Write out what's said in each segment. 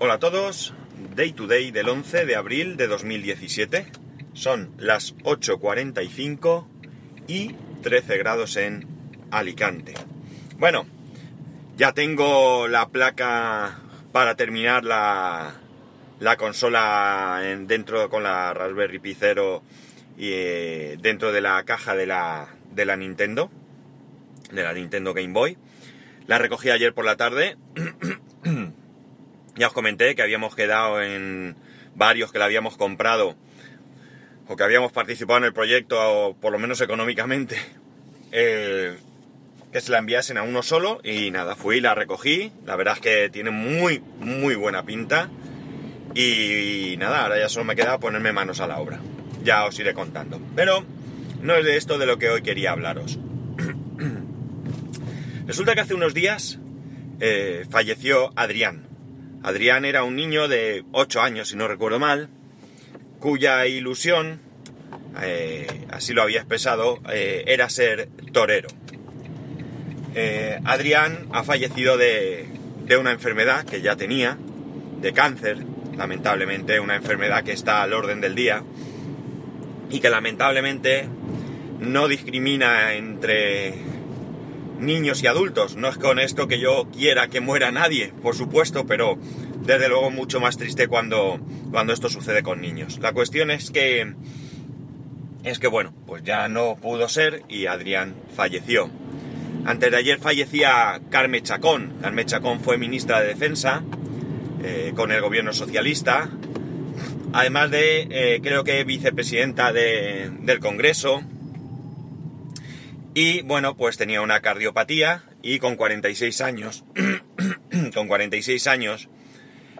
Hola a todos, Day to Day del 11 de abril de 2017. Son las 8.45 y 13 grados en Alicante. Bueno, ya tengo la placa para terminar la, la consola en, dentro con la Raspberry Pi y eh, dentro de la caja de la, de la Nintendo, de la Nintendo Game Boy. La recogí ayer por la tarde. Ya os comenté que habíamos quedado en varios que la habíamos comprado o que habíamos participado en el proyecto, o por lo menos económicamente, eh, que se la enviasen a uno solo. Y nada, fui, la recogí, la verdad es que tiene muy, muy buena pinta. Y, nada, ahora ya solo me queda ponerme manos a la obra, ya os iré contando, pero no es de esto de lo que hoy quería hablaros. Resulta que hace unos días eh, falleció Adrián, Adrián era un niño de 8 años, si no recuerdo mal, cuya ilusión, eh, así lo había expresado, eh, era ser torero. Eh, Adrián ha fallecido de, de una enfermedad que ya tenía, de cáncer, lamentablemente una enfermedad que está al orden del día y que lamentablemente no discrimina entre niños y adultos. No es con esto que yo quiera que muera nadie, por supuesto, pero desde luego mucho más triste cuando, cuando esto sucede con niños. La cuestión es que es que bueno, pues ya no pudo ser y Adrián falleció. Antes de ayer fallecía Carme Chacón. Carme Chacón fue ministra de Defensa eh, con el gobierno socialista, además de, eh, creo que vicepresidenta del Congreso, y bueno, pues tenía una cardiopatía y con 46 años, con 46 años,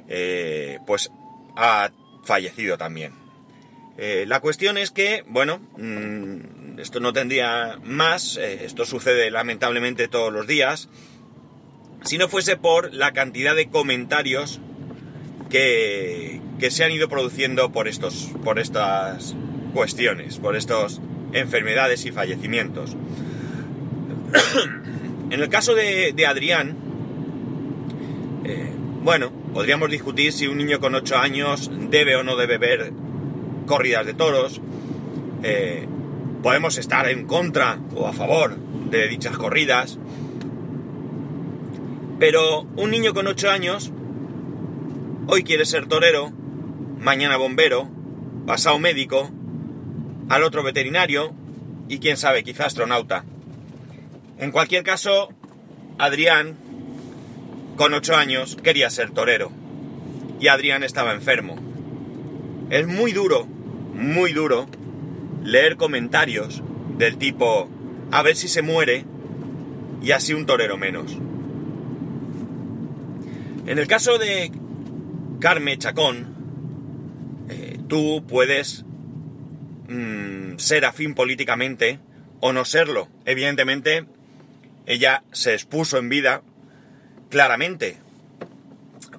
eh, pues ha fallecido también. Eh, la cuestión es que, bueno, mm, esto no tendría más, eh, esto sucede lamentablemente todos los días, si no fuese por la cantidad de comentarios que, que se han ido produciendo por, estos, por estas cuestiones, por estas enfermedades y fallecimientos. en el caso de, Adrián, bueno, podríamos discutir si un niño con 8 años debe o no debe ver corridas de toros. Eh, podemos estar en contra o a favor de dichas corridas. Pero un niño con 8 años hoy quiere ser torero, mañana bombero, pasado médico, al otro veterinario y quién sabe, quizá astronauta. En cualquier caso, Adrián, con ocho años, quería ser torero. Y Adrián estaba enfermo. Es muy duro, muy duro, leer comentarios del tipo, a ver si se muere y así un torero menos. En el caso de Carme Chacón, eh, tú puedes mm, ser afín políticamente o no serlo. Evidentemente, ella se expuso en vida claramente,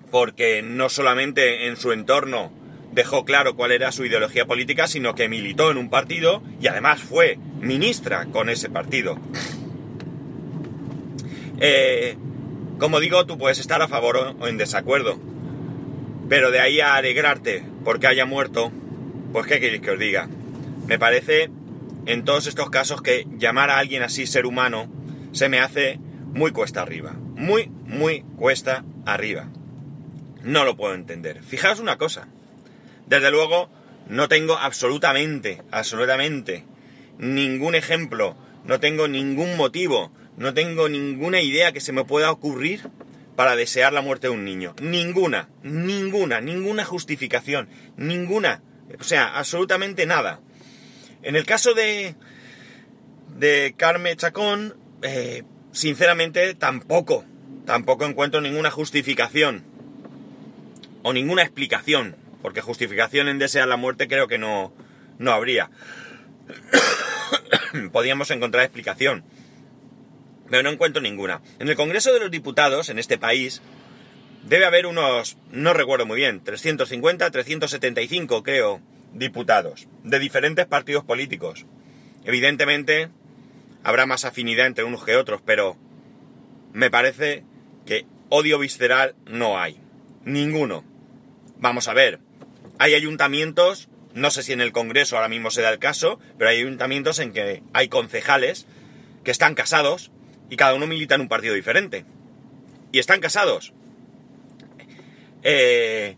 porque no solamente en su entorno dejó claro cuál era su ideología política, sino que militó en un partido y además fue ministra con ese partido. Eh, como digo, tú puedes estar a favor o en desacuerdo, pero de ahí a alegrarte porque haya muerto, pues qué queréis que os diga. Me parece, en todos estos casos, que llamar a alguien así ser humano se me hace muy cuesta arriba. Muy, muy cuesta arriba. No lo puedo entender. Fijaos una cosa. Desde luego, no tengo absolutamente, absolutamente ningún ejemplo, no tengo ningún motivo, no tengo ninguna idea que se me pueda ocurrir para desear la muerte de un niño. Ninguna, ninguna, ninguna justificación, ninguna. O sea, absolutamente nada. En el caso de, de Carme Chacón, eh, sinceramente tampoco, tampoco encuentro ninguna justificación o ninguna explicación, porque justificación en desear la muerte creo que no, no habría. Podríamos encontrar explicación, pero no encuentro ninguna. En el Congreso de los Diputados, en este país, debe haber unos, no recuerdo muy bien, 350, 375 creo, diputados, de diferentes partidos políticos. Evidentemente, habrá más afinidad entre unos que otros, pero me parece que odio visceral no hay. Ninguno. Vamos a ver. Hay ayuntamientos, no sé si en el Congreso ahora mismo se da el caso, pero hay ayuntamientos en que hay concejales que están casados y cada uno milita en un partido diferente. Y están casados. Eh,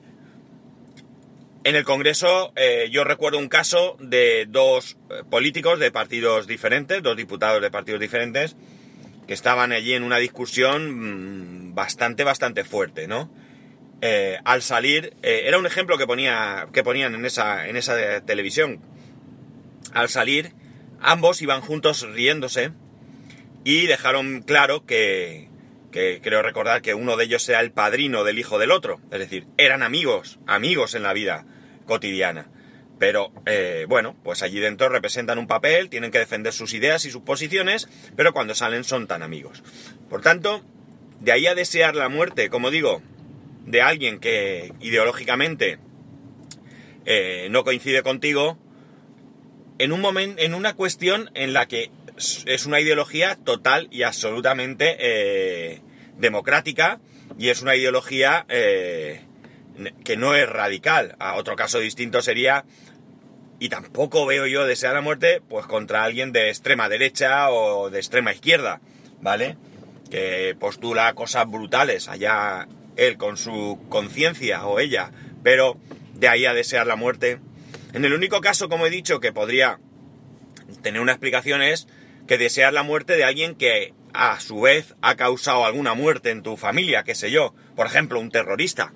en el Congreso eh, yo recuerdo un caso de dos eh, políticos de partidos diferentes, dos diputados de partidos diferentes, que estaban allí en una discusión mm, bastante, bastante fuerte, ¿no? Eh, al salir, era un ejemplo que, ponía, que ponían en esa, en esa televisión. Al salir, ambos iban juntos riéndose y dejaron claro que, que creo recordar que uno de ellos era el padrino del hijo del otro. Es decir, eran amigos, amigos en la vida cotidiana. Pero eh, bueno, pues allí dentro representan un papel, tienen que defender sus ideas y sus posiciones, pero cuando salen son tan amigos. Por tanto, de ahí a desear la muerte, como digo, de alguien que ideológicamente eh, no coincide contigo, en un momento, en una cuestión en la que es una ideología total y absolutamente eh, democrática y es una ideología que no es radical. Otro caso distinto sería, y tampoco veo yo desear la muerte, pues contra alguien de extrema derecha o de extrema izquierda, ¿vale? Que postula cosas brutales, allá él con su conciencia o ella, pero de ahí a desear la muerte. En el único caso, como he dicho, que podría tener una explicación es que desear la muerte de alguien que a su vez ha causado alguna muerte en tu familia, qué sé yo, por ejemplo, un terrorista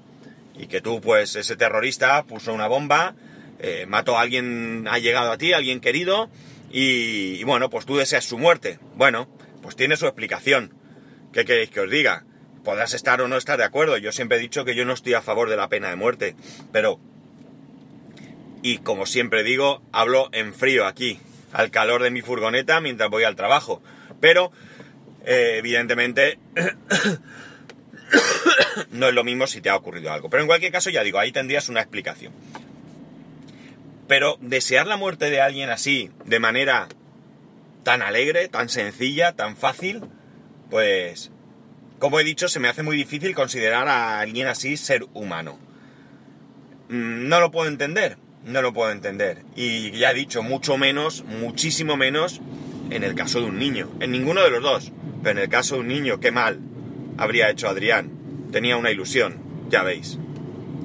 y que tú, pues, ese terrorista puso una bomba, eh, mató a alguien, ha llegado a ti, alguien querido, y, bueno, pues tú deseas su muerte. Bueno, pues tiene su explicación. ¿Qué queréis que os diga? Podrás estar o no estar de acuerdo. Yo siempre he dicho que yo no estoy a favor de la pena de muerte, pero... Y como siempre digo, hablo en frío aquí, al calor de mi furgoneta mientras voy al trabajo. Pero, eh, evidentemente, no es lo mismo si te ha ocurrido algo. Pero en cualquier caso, ya digo, ahí tendrías una explicación. Pero desear la muerte de alguien así, de manera tan alegre, tan sencilla, tan fácil, pues, como he dicho, se me hace muy difícil considerar a alguien así ser humano. Mm, no lo puedo entender, no lo puedo entender. Y ya he dicho, mucho menos, muchísimo menos en el caso de un niño. En ninguno de los dos. Pero en el caso de un niño, qué mal habría hecho Adrián. Tenía una ilusión, ya veis.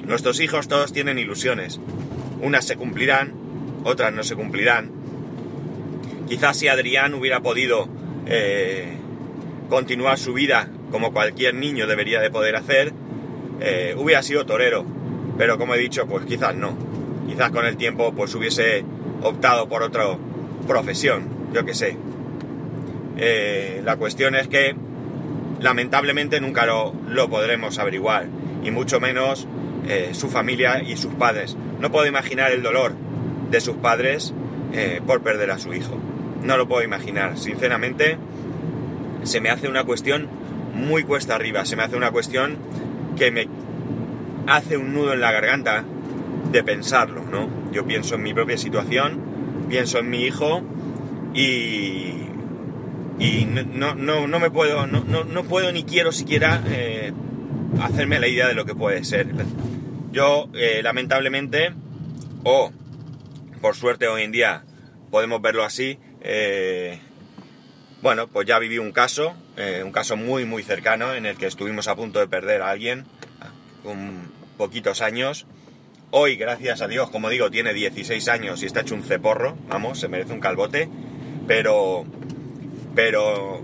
Nuestros hijos todos tienen ilusiones. Unas se cumplirán, otras no se cumplirán. Quizás si Adrián hubiera podido eh, continuar su vida como cualquier niño debería de poder hacer, eh, hubiera sido torero. Pero como he dicho, pues quizás no. Quizás con el tiempo pues hubiese optado por otra profesión, yo que sé. Eh, la cuestión es que lamentablemente nunca lo, podremos averiguar, y mucho menos eh, su familia y sus padres. No puedo imaginar el dolor de sus padres eh, por perder a su hijo. No lo puedo imaginar. Sinceramente, se me hace una cuestión muy cuesta arriba. Se me hace una cuestión que me hace un nudo en la garganta de pensarlo, ¿no? Yo pienso en mi propia situación, pienso en mi hijo y, y no, no, no me puedo, no, no, puedo ni quiero siquiera eh, hacerme la idea de lo que puede ser. Yo, eh, lamentablemente, o por suerte hoy en día podemos verlo así, eh, bueno, pues ya viví un caso, un caso muy, muy cercano en el que estuvimos a punto de perder a alguien con poquitos años. Hoy, gracias a Dios, como digo, tiene 16 años y está hecho un ceporro, vamos, se merece un calbote, pero pero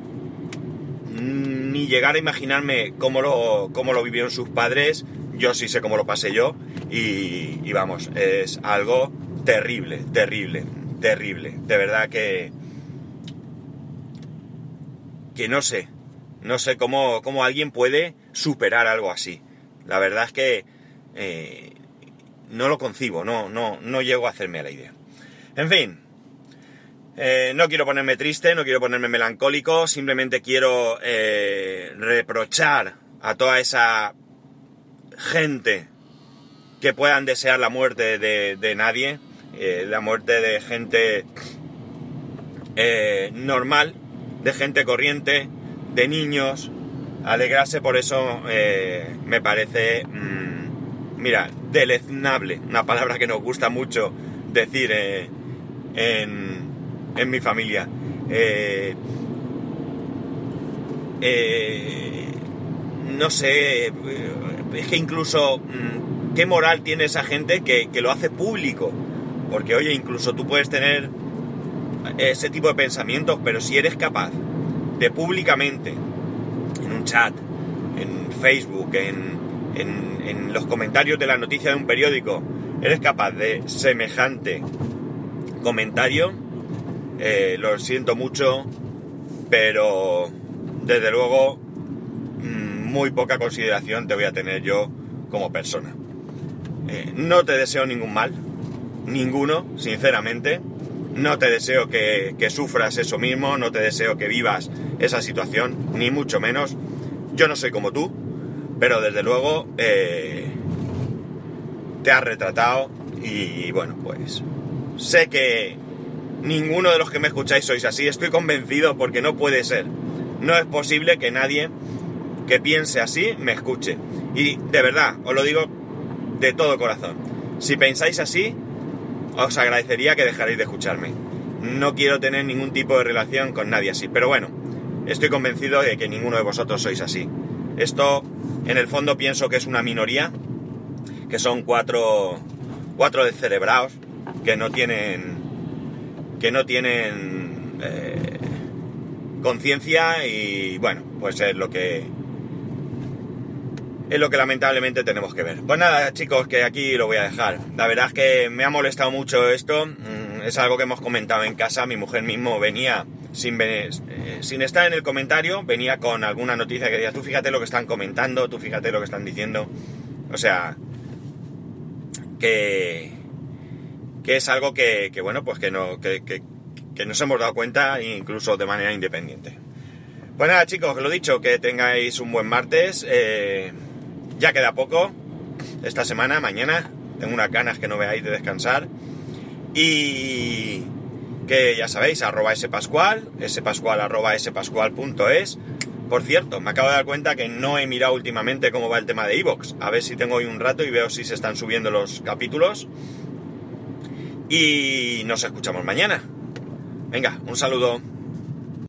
ni llegar a imaginarme cómo lo, cómo lo vivieron sus padres, yo sí sé cómo lo pasé yo y, vamos, es algo terrible, terrible, terrible. De verdad que... que no sé, no sé cómo, cómo alguien puede superar algo así. La verdad es que eh, no lo concibo, no, no, no llego a hacerme la idea. En fin, eh, no quiero ponerme triste, no quiero ponerme melancólico, simplemente quiero eh, reprochar a toda esa gente que puedan desear la muerte de, nadie, eh, la muerte de gente normal, de gente corriente, de niños. Alegrarse por eso me parece mm, mira, deleznable, una palabra que nos gusta mucho decir en, en, mi familia. Eh, eh, no sé, es que incluso mm, qué moral tiene esa gente que, que, lo hace público. Porque oye, incluso tú puedes tener ese tipo de pensamientos, pero si eres capaz de públicamente, en un chat, en Facebook, en, en, en los comentarios de la noticia de un periódico, eres capaz de semejante comentario, eh, lo siento mucho, pero desde luego mm, muy poca consideración te voy a tener yo como persona. Eh, no te deseo ningún mal, ninguno, sinceramente. No te deseo que, sufras eso mismo, no te deseo que vivas esa situación, ni mucho menos. Yo no soy como tú, pero desde luego eh, te has retratado y bueno, pues sé que ninguno de los que me escucháis sois así, estoy convencido porque no puede ser. No es posible que nadie que piense así me escuche. Y de verdad, os lo digo de todo corazón. Si pensáis así, os agradecería que dejarais de escucharme. No quiero tener ningún tipo de relación con nadie así. Pero bueno, estoy convencido de que ninguno de vosotros sois así. Esto, en el fondo, pienso que es una minoría, que son cuatro, cuatro descerebrados, que no tienen, que no tienen eh, conciencia y bueno, pues es lo que, es lo que lamentablemente tenemos que ver. Pues nada, chicos, que aquí lo voy a dejar. La verdad es que me ha molestado mucho esto. Mm, es algo que hemos comentado en casa. Mi mujer mismo venía sin, eh, sin estar en el comentario, venía con alguna noticia que decía, tú fíjate lo que están comentando, tú fíjate lo que están diciendo. O sea, que, que es algo que, que bueno, pues que, no, que, que, que nos hemos dado cuenta incluso de manera independiente. Pues nada, chicos, lo dicho, que tengáis un buen martes. Eh, ya queda poco. Esta semana, mañana, tengo unas ganas que no veáis de descansar. Y que ya sabéis, arroba spascual, spascual arroba spascual.es. Por cierto, me acabo de dar cuenta que no he mirado últimamente cómo va el tema de Evox. A ver si tengo hoy un rato y veo si se están subiendo los capítulos. Y nos escuchamos mañana. Venga, un saludo.